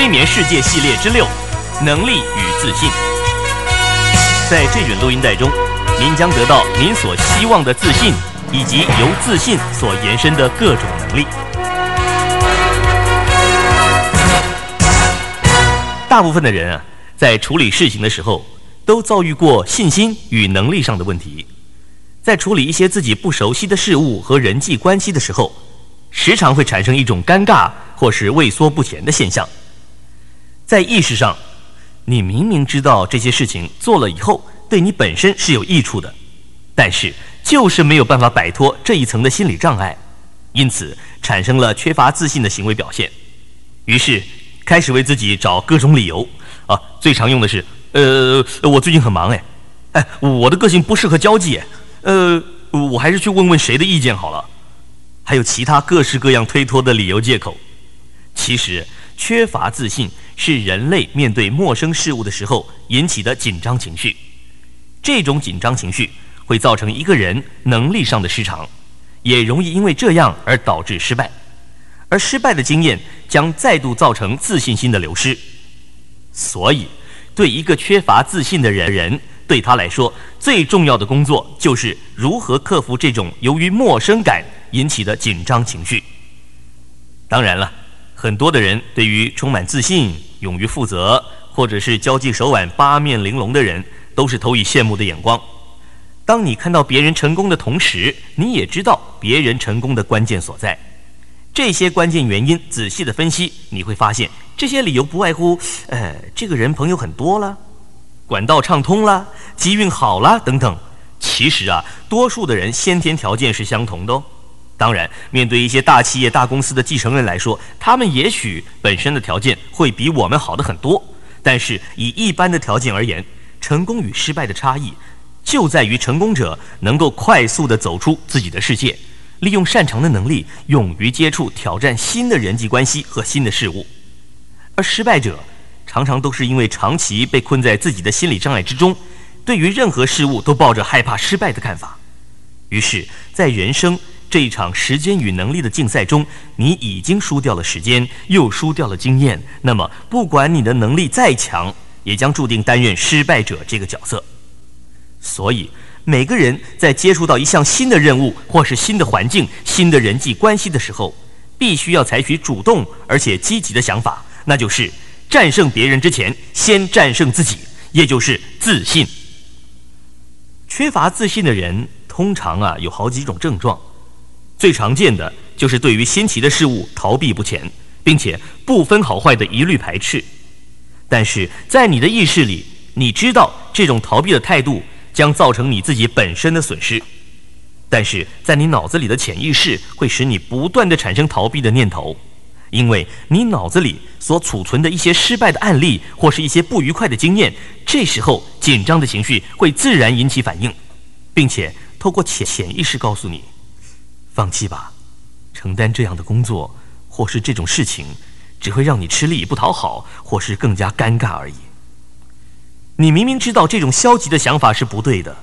催眠世界系列之六：能力与自信。在这卷录音带中，您将得到您所希望的自信，以及由自信所延伸的各种能力。大部分的人啊，在处理事情的时候，都遭遇过信心与能力上的问题。在处理一些自己不熟悉的事物和人际关系的时候，时常会产生一种尴尬或是畏缩不前的现象。在意识上，你明明知道这些事情做了以后对你本身是有益处的，但是就是没有办法摆脱这一层的心理障碍，因此产生了缺乏自信的行为表现。于是开始为自己找各种理由啊，最常用的是，呃，我最近很忙哎，哎，我的个性不适合交际，呃，我还是去问问谁的意见好了。还有其他各式各样推脱的理由借口。其实，缺乏自信是人类面对陌生事物的时候引起的紧张情绪。这种紧张情绪会造成一个人能力上的失常，也容易因为这样而导致失败。而失败的经验将再度造成自信心的流失。所以，对一个缺乏自信的人人，对他来说最重要的工作就是如何克服这种由于陌生感。引起的紧张情绪。当然了，很多的人对于充满自信、勇于负责，或者是交际手腕八面玲珑的人，都是投以羡慕的眼光。当你看到别人成功的同时，你也知道别人成功的关键所在。这些关键原因仔细的分析，你会发现这些理由不外乎：呃，这个人朋友很多了，管道畅通了，机运好了等等。其实啊，多数的人先天条件是相同的哦。当然，面对一些大企业、大公司的继承人来说，他们也许本身的条件会比我们好的很多。但是，以一般的条件而言，成功与失败的差异，就在于成功者能够快速地走出自己的世界，利用擅长的能力，勇于接触、挑战新的人际关系和新的事物；而失败者，常常都是因为长期被困在自己的心理障碍之中，对于任何事物都抱着害怕失败的看法，于是，在人生。这一场时间与能力的竞赛中，你已经输掉了时间，又输掉了经验。那么，不管你的能力再强，也将注定担任失败者这个角色。所以，每个人在接触到一项新的任务，或是新的环境、新的人际关系的时候，必须要采取主动而且积极的想法，那就是战胜别人之前，先战胜自己，也就是自信。缺乏自信的人，通常啊有好几种症状。最常见的就是对于新奇的事物逃避不前，并且不分好坏的一律排斥。但是在你的意识里，你知道这种逃避的态度将造成你自己本身的损失，但是在你脑子里的潜意识会使你不断的产生逃避的念头，因为你脑子里所储存的一些失败的案例或是一些不愉快的经验，这时候紧张的情绪会自然引起反应，并且透过潜潜意识告诉你。放弃吧，承担这样的工作或是这种事情，只会让你吃力不讨好，或是更加尴尬而已。你明明知道这种消极的想法是不对的，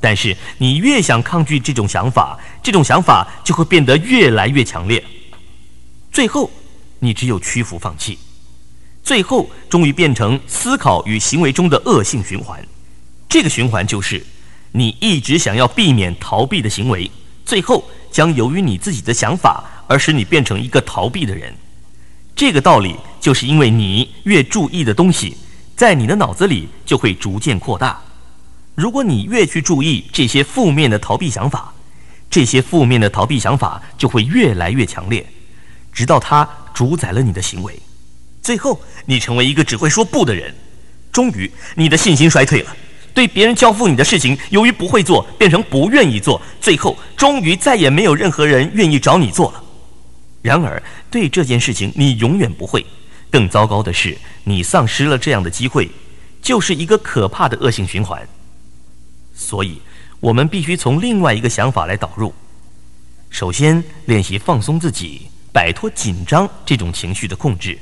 但是你越想抗拒这种想法，这种想法就会变得越来越强烈。最后，你只有屈服放弃，最后终于变成思考与行为中的恶性循环。这个循环就是，你一直想要避免逃避的行为，最后。将由于你自己的想法而使你变成一个逃避的人，这个道理就是因为你越注意的东西，在你的脑子里就会逐渐扩大。如果你越去注意这些负面的逃避想法，这些负面的逃避想法就会越来越强烈，直到它主宰了你的行为，最后你成为一个只会说不的人，终于你的信心衰退了。对别人交付你的事情，由于不会做，变成不愿意做，最后终于再也没有任何人愿意找你做了。然而，对这件事情你永远不会。更糟糕的是，你丧失了这样的机会，就是一个可怕的恶性循环。所以，我们必须从另外一个想法来导入。首先，练习放松自己，摆脱紧张这种情绪的控制，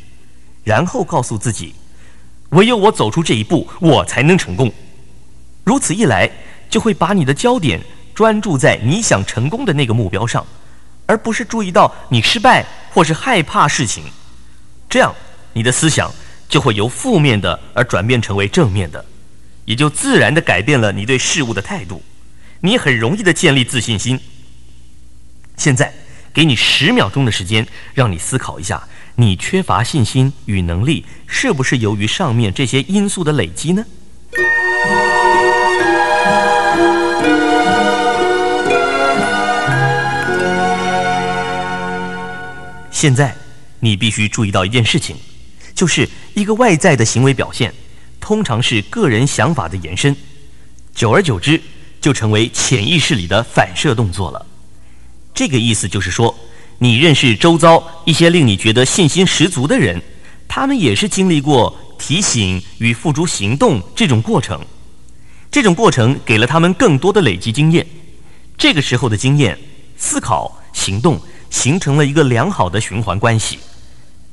然后告诉自己，唯有我走出这一步，我才能成功。如此一来，就会把你的焦点专注在你想成功的那个目标上，而不是注意到你失败或是害怕事情。这样你的思想就会由负面的而转变成为正面的，也就自然的改变了你对事物的态度。你很容易的建立自信心。现在给你十秒钟的时间，让你思考一下，你缺乏信心与能力，是不是由于上面这些因素的累积呢？现在，你必须注意到一件事情，就是一个外在的行为表现，通常是个人想法的延伸，久而久之，就成为潜意识里的反射动作了。这个意思就是说，你认识周遭一些令你觉得信心十足的人，他们也是经历过提醒与付诸行动这种过程，这种过程给了他们更多的累积经验，这个时候的经验、思考、行动。形成了一个良好的循环关系，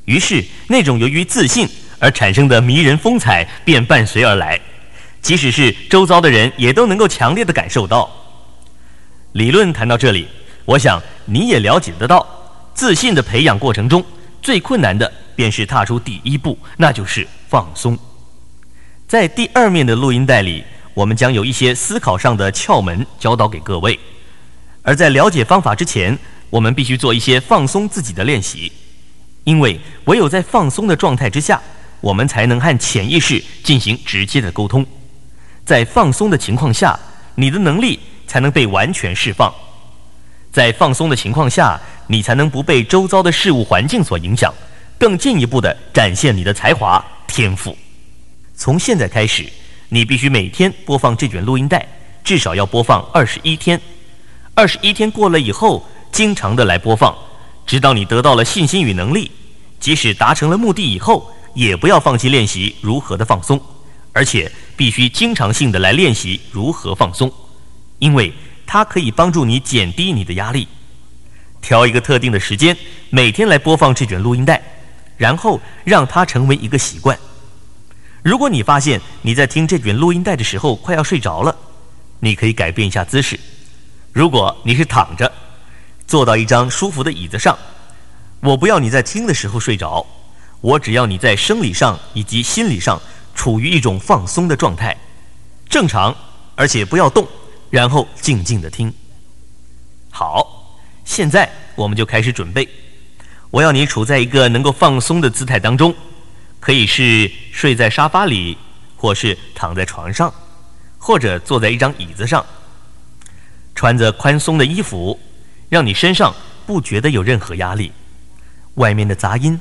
于是那种由于自信而产生的迷人风采便伴随而来，即使是周遭的人也都能够强烈的感受到。理论谈到这里，我想你也了解得到，自信的培养过程中最困难的便是踏出第一步，那就是放松。在第二面的录音带里，我们将有一些思考上的窍门教导给各位，而在了解方法之前。我们必须做一些放松自己的练习，因为唯有在放松的状态之下，我们才能和潜意识进行直接的沟通。在放松的情况下，你的能力才能被完全释放。在放松的情况下，你才能不被周遭的事物环境所影响，更进一步的展现你的才华天赋。从现在开始，你必须每天播放这卷录音带，至少要播放二十一天。二十一天过了以后。经常的来播放，直到你得到了信心与能力。即使达成了目的以后，也不要放弃练习如何的放松，而且必须经常性的来练习如何放松，因为它可以帮助你减低你的压力。挑一个特定的时间，每天来播放这卷录音带，然后让它成为一个习惯。如果你发现你在听这卷录音带的时候快要睡着了，你可以改变一下姿势。如果你是躺着，坐到一张舒服的椅子上，我不要你在听的时候睡着，我只要你在生理上以及心理上处于一种放松的状态，正常，而且不要动，然后静静的听。好，现在我们就开始准备。我要你处在一个能够放松的姿态当中，可以是睡在沙发里，或是躺在床上，或者坐在一张椅子上，穿着宽松的衣服。让你身上不觉得有任何压力，外面的杂音、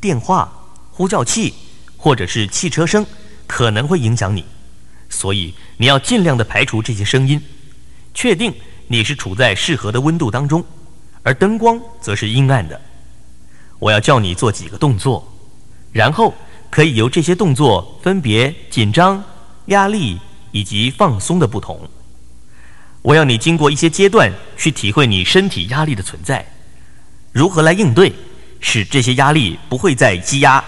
电话、呼叫器或者是汽车声可能会影响你，所以你要尽量的排除这些声音。确定你是处在适合的温度当中，而灯光则是阴暗的。我要叫你做几个动作，然后可以由这些动作分别紧张、压力以及放松的不同。我要你经过一些阶段去体会你身体压力的存在，如何来应对，使这些压力不会再积压。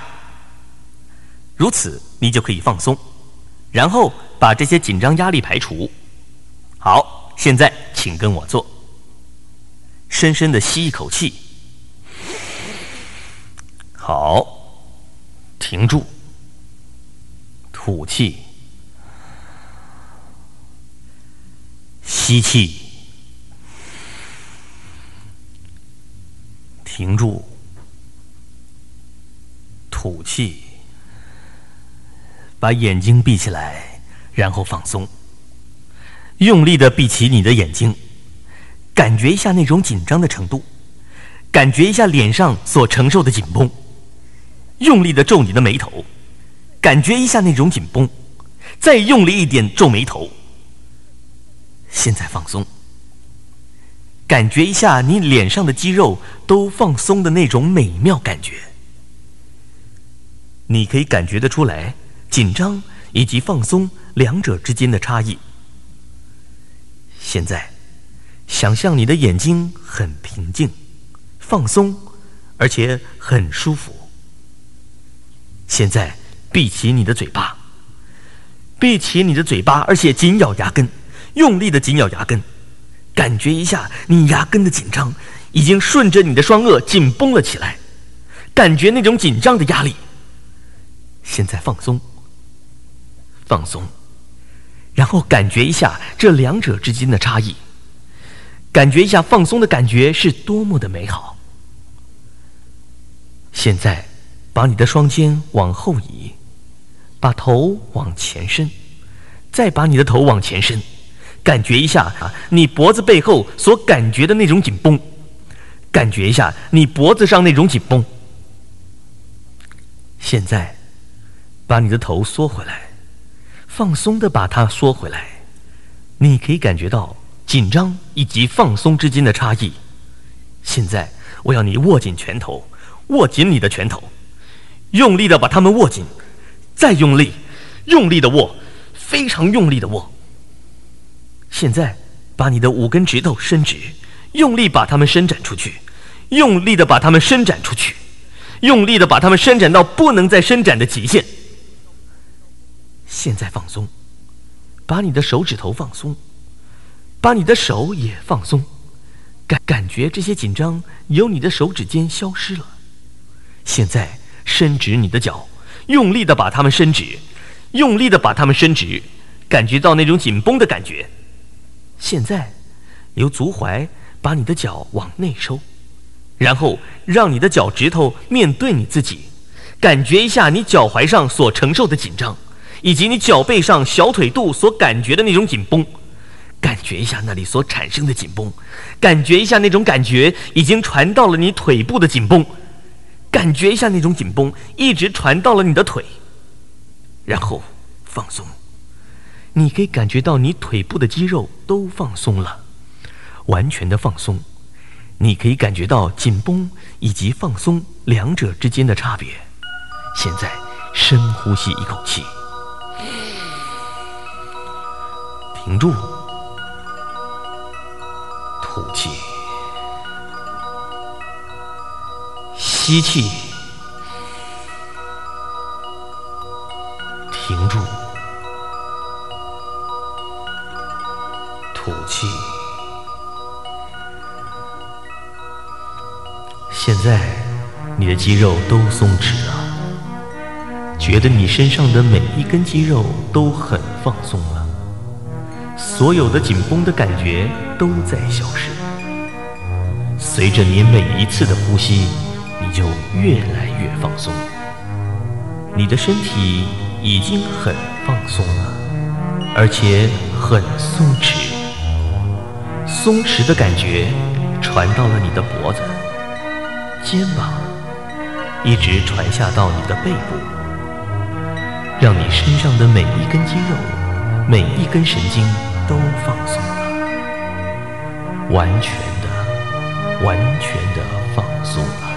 如此，你就可以放松，然后把这些紧张压力排除。好，现在请跟我做，深深的吸一口气，好，停住，吐气。吸气，停住，吐气，把眼睛闭起来，然后放松。用力的闭起你的眼睛，感觉一下那种紧张的程度，感觉一下脸上所承受的紧绷。用力的皱你的眉头，感觉一下那种紧绷，再用力一点皱眉头。现在放松，感觉一下你脸上的肌肉都放松的那种美妙感觉。你可以感觉得出来，紧张以及放松两者之间的差异。现在，想象你的眼睛很平静、放松，而且很舒服。现在，闭起你的嘴巴，闭起你的嘴巴，而且紧咬牙根。用力的紧咬牙根，感觉一下你牙根的紧张，已经顺着你的双颚紧绷了起来。感觉那种紧张的压力。现在放松，放松，然后感觉一下这两者之间的差异，感觉一下放松的感觉是多么的美好。现在，把你的双肩往后移，把头往前伸，再把你的头往前伸，感觉一下啊，你脖子背后所感觉的那种紧绷，感觉一下你脖子上那种紧绷。现在，把你的头缩回来，放松的把它缩回来，你可以感觉到紧张以及放松之间的差异。现在，我要你握紧拳头。握紧你的拳头，用力的把它们握紧，再用力，用力的握，非常用力的握。现在，把你的五根指头伸直，用力把它们伸展出去，用力的把它们伸展出去，用力的把它们伸展到不能再伸展的极限。现在放松，把你的手指头放松，把你的手也放松，感感觉这些紧张由你的手指间消失了。现在伸直你的脚，用力的把它们伸直，用力的把它们伸直，感觉到那种紧绷的感觉。现在，由足踝把你的脚往内收，然后让你的脚趾头面对你自己，感觉一下你脚踝上所承受的紧张，以及你脚背上小腿肚所感觉的那种紧绷，感觉一下那里所产生的紧绷，感觉一下那种感觉已经传到了你腿部的紧绷。感觉一下那种紧绷，一直传到了你的腿，然后放松。你可以感觉到你腿部的肌肉都放松了，完全的放松。你可以感觉到紧绷以及放松两者之间的差别。现在深呼吸一口气，停住，吐气。吸气，停住，吐气。现在你的肌肉都松弛了，觉得你身上的每一根肌肉都很放松了，所有的紧绷的感觉都在消失。随着你每一次的呼吸。你就越来越放松，你的身体已经很放松了，而且很松弛。松弛的感觉传到了你的脖子、肩膀，一直传下到你的背部，让你身上的每一根肌肉、每一根神经都放松了，完全的、完全的放松了。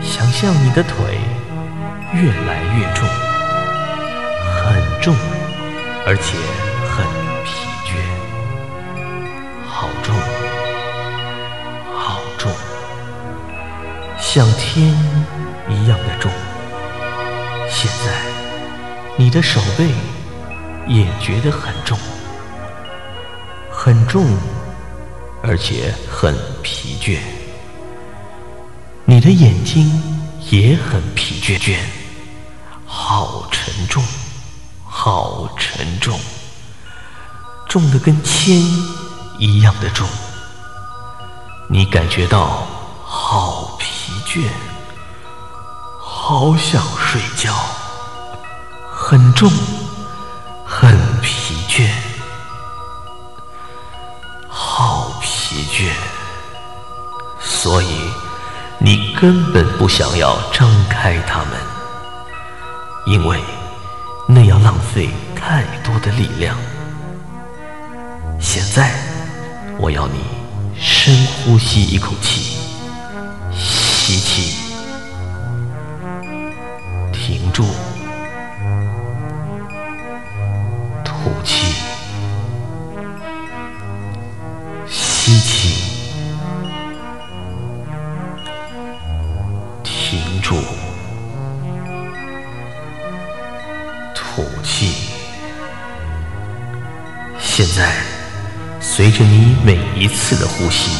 想象你的腿越来越重，很重，而且像天一样的重。现在你的手背也觉得很重，很重，而且很疲倦。你的眼睛也很疲倦，好沉重，好沉重，重的跟铅一样的重。你感觉到好倦，好想睡觉，很重，很疲倦，好疲倦，所以。你根本不想要张开它们，因为那样浪费太多的力量。现在，我要你深呼吸一口气，吸气，停住，吐气，吸气。停住，吐气。现在，随着你每一次的呼吸，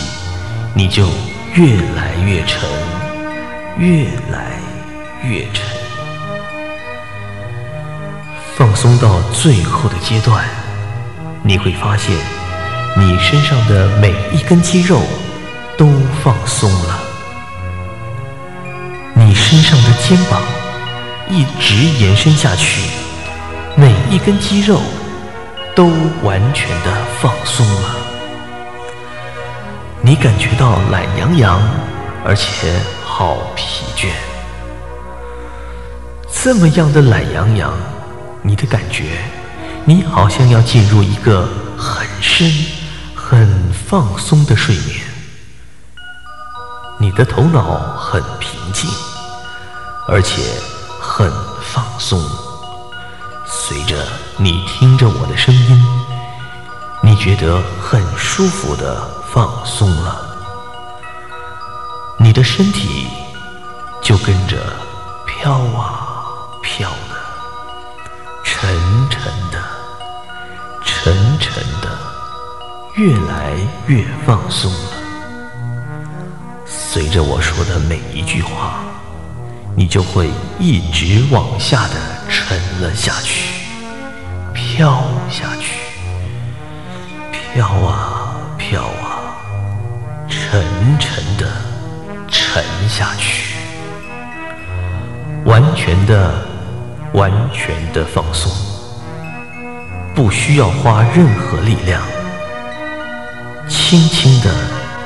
你就越来越沉，越来越沉。放松到最后的阶段，你会发现，你身上的每一根肌肉都放松了。你身上的肩膀一直延伸下去，每一根肌肉都完全的放松了。你感觉到懒洋洋，而且好疲倦。这么样的懒洋洋。你的感觉，你好像要进入一个很深、很放松的睡眠。你的头脑很平静，而且很放松。随着你听着我的声音，你觉得很舒服的放松了，你的身体就跟着飘啊飘的。沉沉的，沉沉的，越来越放松了。随着我说的每一句话，你就会一直往下的沉了下去，飘下去，飘啊飘啊，沉沉的沉下去，完全的。完全的放松，不需要花任何力量，轻轻的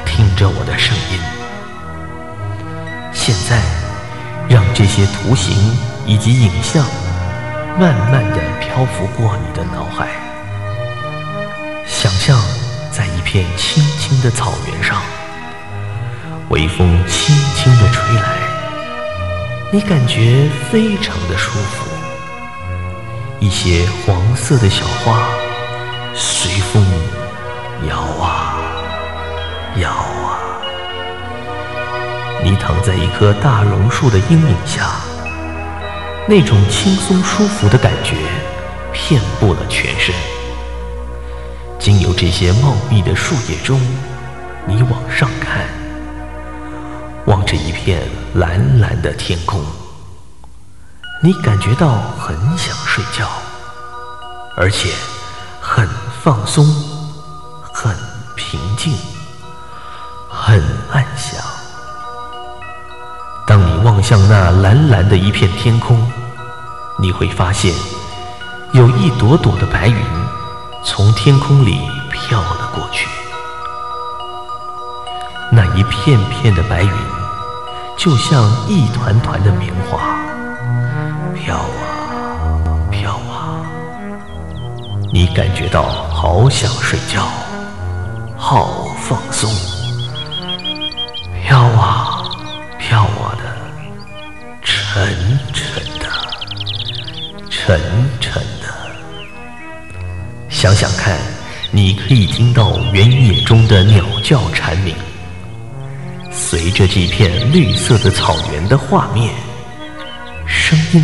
听着我的声音。现在，让这些图形以及影像慢慢的漂浮过你的脑海。想象在一片青青的草原上，微风轻轻的吹来，你感觉非常的舒服。一些黄色的小花随风摇啊摇啊，你躺在一棵大榕树的阴影下，那种轻松舒服的感觉遍布了全身。经由这些茂密的树叶中，你往上看，望着一片蓝蓝的天空。你感觉到很想睡觉，而且很放松、很平静、很安详。当你望向那蓝蓝的一片天空，你会发现有一朵朵的白云从天空里飘了过去。那一片片的白云就像一团团的棉花。飘啊飘啊，你感觉到好想睡觉，好放松。飘啊飘啊的，沉沉的，沉沉的。想想看，你可以听到原野中的鸟叫蝉鸣，随着这片绿色的草原的画面，声音。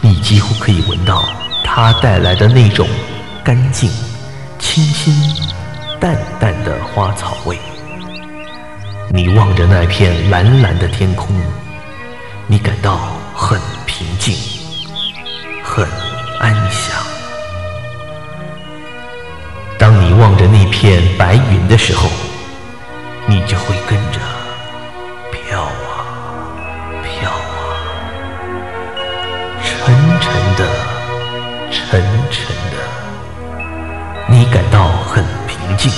你几乎可以闻到它带来的那种干净、清新、淡淡的花草味。你望着那片蓝蓝的天空，你感到很平静、很安详。当你望着那片白云的时候，你就会跟着。感到很平静、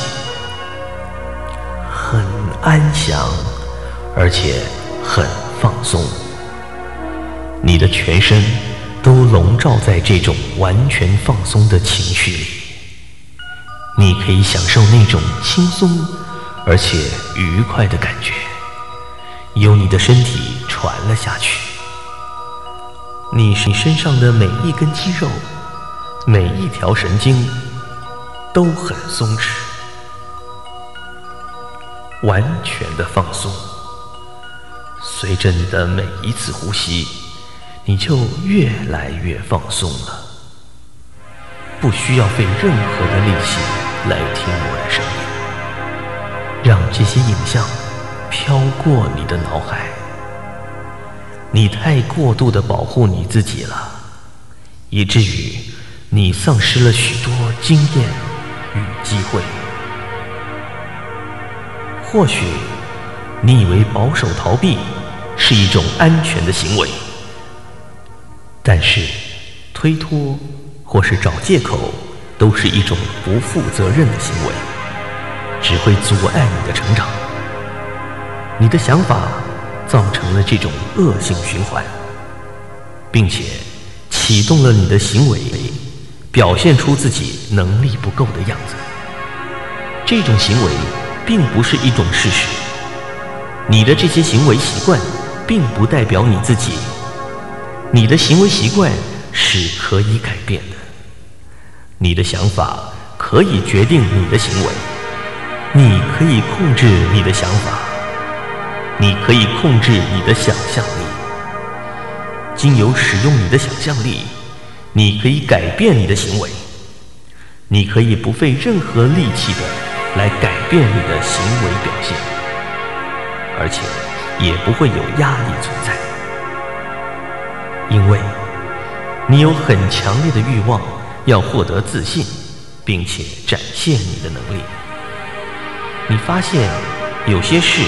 很安详，而且很放松。你的全身都笼罩在这种完全放松的情绪里。你可以享受那种轻松而且愉快的感觉，由你的身体传了下去。你你身上的每一根肌肉。每一条神经都很松弛，完全的放松。随着你的每一次呼吸，你就越来越放松了。不需要费任何的力气来听我的声音，让这些影像飘过你的脑海，你太过度的保护你自己了，以至于你丧失了许多经验与机会。或许你以为保守逃避是一种安全的行为，但是推脱或是找借口都是一种不负责任的行为，只会阻碍你的成长。你的想法造成了这种恶性循环，并且启动了你的行为，表现出自己能力不够的样子。这种行为并不是一种事实，你的这些行为习惯并不代表你自己。你的行为习惯是可以改变的，你的想法可以决定你的行为，你可以控制你的想法。你可以控制你的想象力，经由使用你的想象力，你可以改变你的行为。你可以不费任何力气的来改变你的行为表现，而且也不会有压力存在，因为你有很强烈的欲望要获得自信，并且展现你的能力。你发现有些事。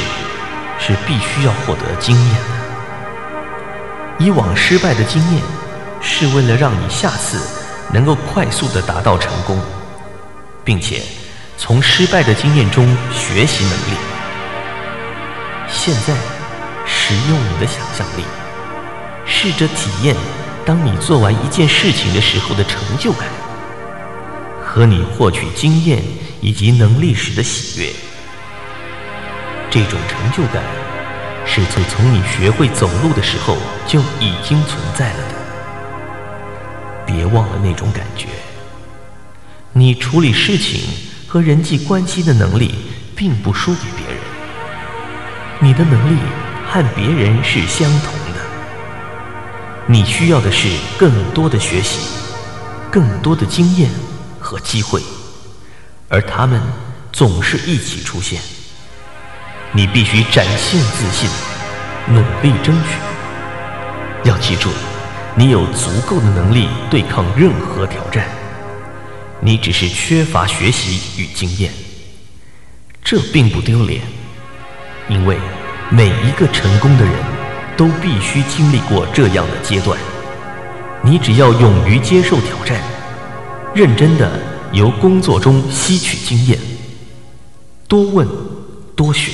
是必须要获得经验的。以往失败的经验，是为了让你下次能够快速的达到成功，并且从失败的经验中学习能力。现在，使用你的想象力，试着体验当你做完一件事情的时候的成就感，和你获取经验以及能力时的喜悦。这种成就感是从从你学会走路的时候就已经存在了的。别忘了那种感觉。你处理事情和人际关系的能力并不输给别人，你的能力和别人是相同的。你需要的是更多的学习、更多的经验和机会，而他们总是一起出现。你必须展现自信，努力争取。要记住，你有足够的能力对抗任何挑战。你只是缺乏学习与经验，这并不丢脸，因为每一个成功的人都必须经历过这样的阶段。你只要勇于接受挑战，认真的由工作中吸取经验，多问，多学。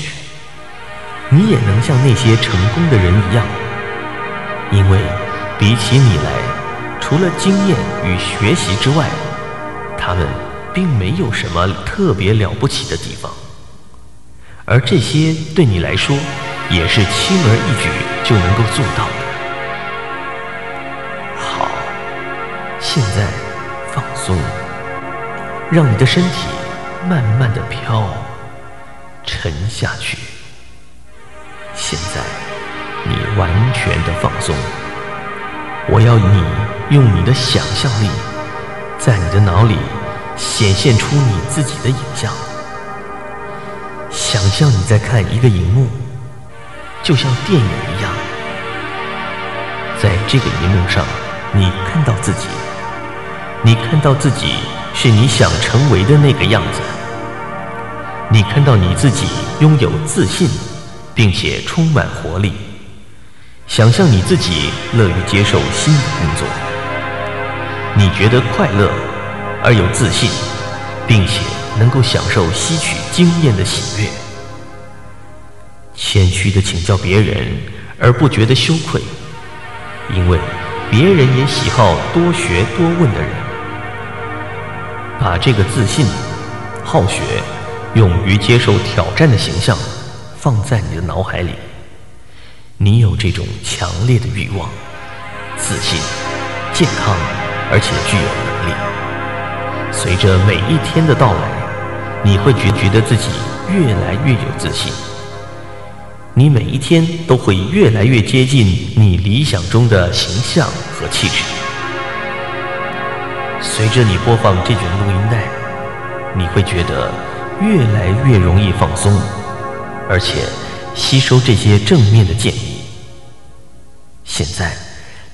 你也能像那些成功的人一样，因为比起你来，除了经验与学习之外，他们并没有什么特别了不起的地方，而这些对你来说也是轻而易举就能够做到的。好，现在放松，让你的身体慢慢的飘沉下去。现在，你完全的放松。我要你用你的想象力，在你的脑里显现出你自己的影像。想象你在看一个荧幕，就像电影一样。在这个荧幕上，你看到自己，你看到自己是你想成为的那个样子。你看到你自己拥有自信。并且充满活力，想象你自己乐于接受新的工作，你觉得快乐而有自信，并且能够享受吸取经验的喜悦，谦虚的请教别人而不觉得羞愧，因为别人也喜好多学多问的人，把这个自信、好学、勇于接受挑战的形象。放在你的脑海里，你有这种强烈的欲望、自信、健康，而且具有能力。随着每一天的到来，你会觉觉得自己越来越有自信。你每一天都会越来越接近你理想中的形象和气质。随着你播放这卷录音带，你会觉得越来越容易放松。而且，吸收这些正面的建议。现在，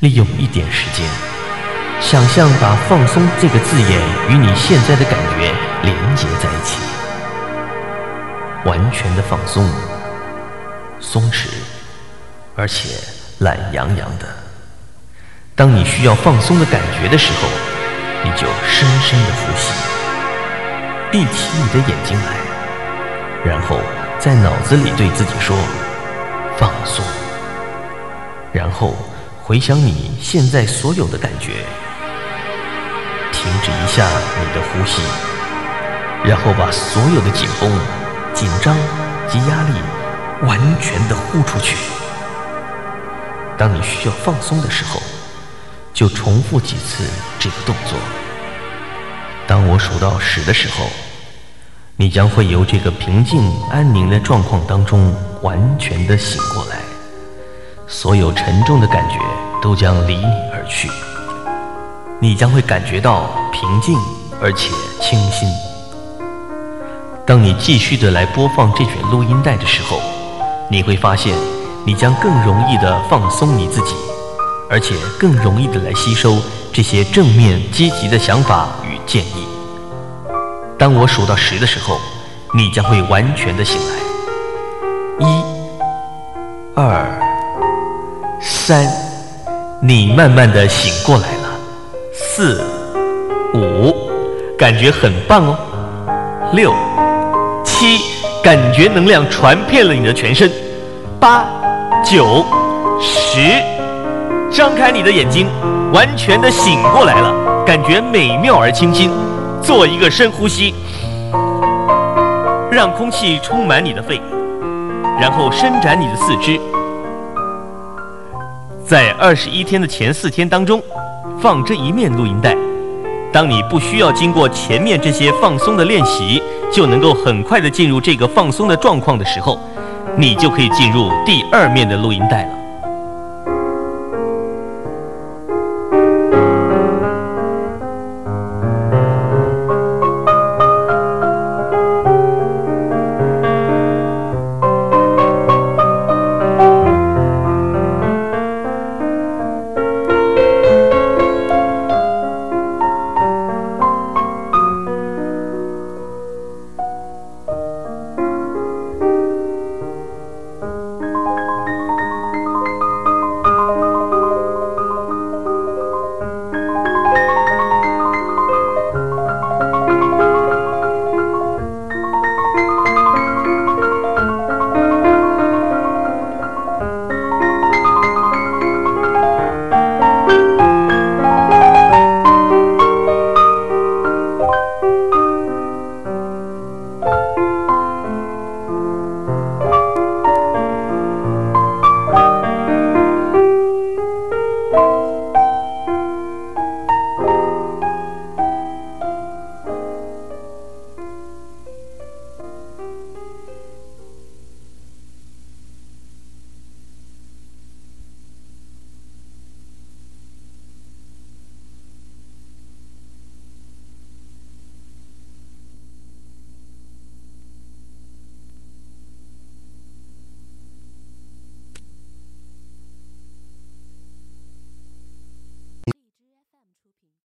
利用一点时间，想象把“放松”这个字眼与你现在的感觉连接在一起，完全的放松、松弛，而且懒洋洋的。当你需要放松的感觉的时候，你就深深的呼吸，闭起你的眼睛来，然后在脑子里对自己说：“放松。”然后回想你现在所有的感觉，停止一下你的呼吸，然后把所有的紧绷、紧张及压力完全的呼出去。当你需要放松的时候，就重复几次这个动作。当我数到十的时候，你将会由这个平静安宁的状况当中完全的醒过来。所有沉重的感觉都将离你而去，你将会感觉到平静而且清新。当你继续的来播放这卷录音带的时候，你会发现，你将更容易的放松你自己，而且更容易的来吸收这些正面积极的想法与建议。当我数到十的时候，你将会完全的醒来。一、二。三，你慢慢的醒过来了。四，五，感觉很棒哦。六，七，感觉能量传遍了你的全身。八，九，十，张开你的眼睛，完全的醒过来了，感觉美妙而清新。做一个深呼吸，让空气充满你的肺，然后伸展你的四肢。在二十一天的前四天当中，放这一面录音带。当你不需要经过前面这些放松的练习，就能够很快的进入这个放松的状况的时候，你就可以进入第二面的录音带了。